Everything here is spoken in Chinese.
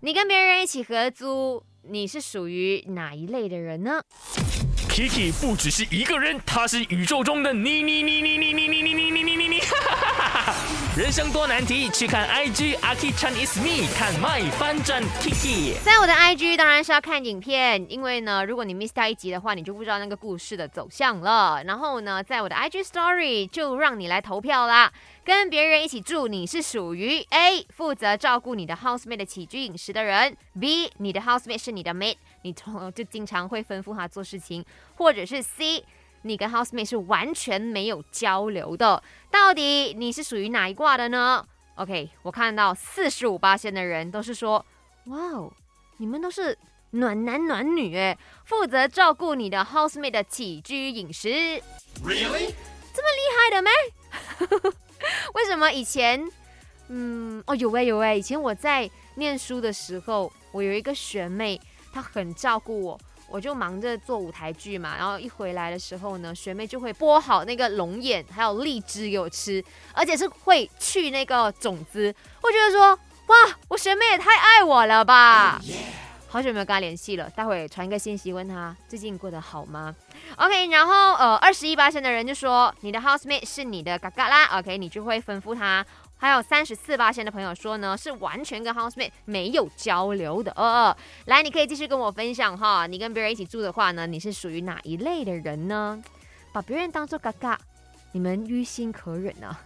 你跟别人一起合租，你是属于哪一类的人呢？Kiki 不只是一个人，他是宇宙中的你你你你你你你你你你你你你，人生多难题，去看 IG Aki Chan is me，看 My 翻转 Kiki。在我的 IG 当然是要看影片，因为呢，如果你 miss 掉一集的话，你就不知道那个故事的走向了。然后呢，在我的 IG Story 就让你来投票啦。跟别人一起住，你是属于 A 负责照顾你的 housemate 的起居饮食的人，B 你的 housemate 是你的 mate，你从就经常会吩咐他做事情，或者是 C 你跟 housemate 是完全没有交流的。到底你是属于哪一卦的呢？OK，我看到四十五八线的人都是说，哇哦，你们都是暖男暖女诶，负责照顾你的 housemate 的起居饮食。Really？这么厉害的咩？为什么以前，嗯，哦，有诶有诶，以前我在念书的时候，我有一个学妹，她很照顾我。我就忙着做舞台剧嘛，然后一回来的时候呢，学妹就会剥好那个龙眼还有荔枝给我吃，而且是会去那个种子。我觉得说，哇，我学妹也太爱我了吧！好久没有跟他联系了，待会传一个信息问他最近过得好吗？OK，然后呃，二十一八线的人就说你的 housemate 是你的嘎嘎啦，OK，你就会吩咐他。还有三十四八线的朋友说呢，是完全跟 housemate 没有交流的。呃，来，你可以继续跟我分享哈，你跟别人一起住的话呢，你是属于哪一类的人呢？把别人当做嘎嘎，你们于心可忍啊？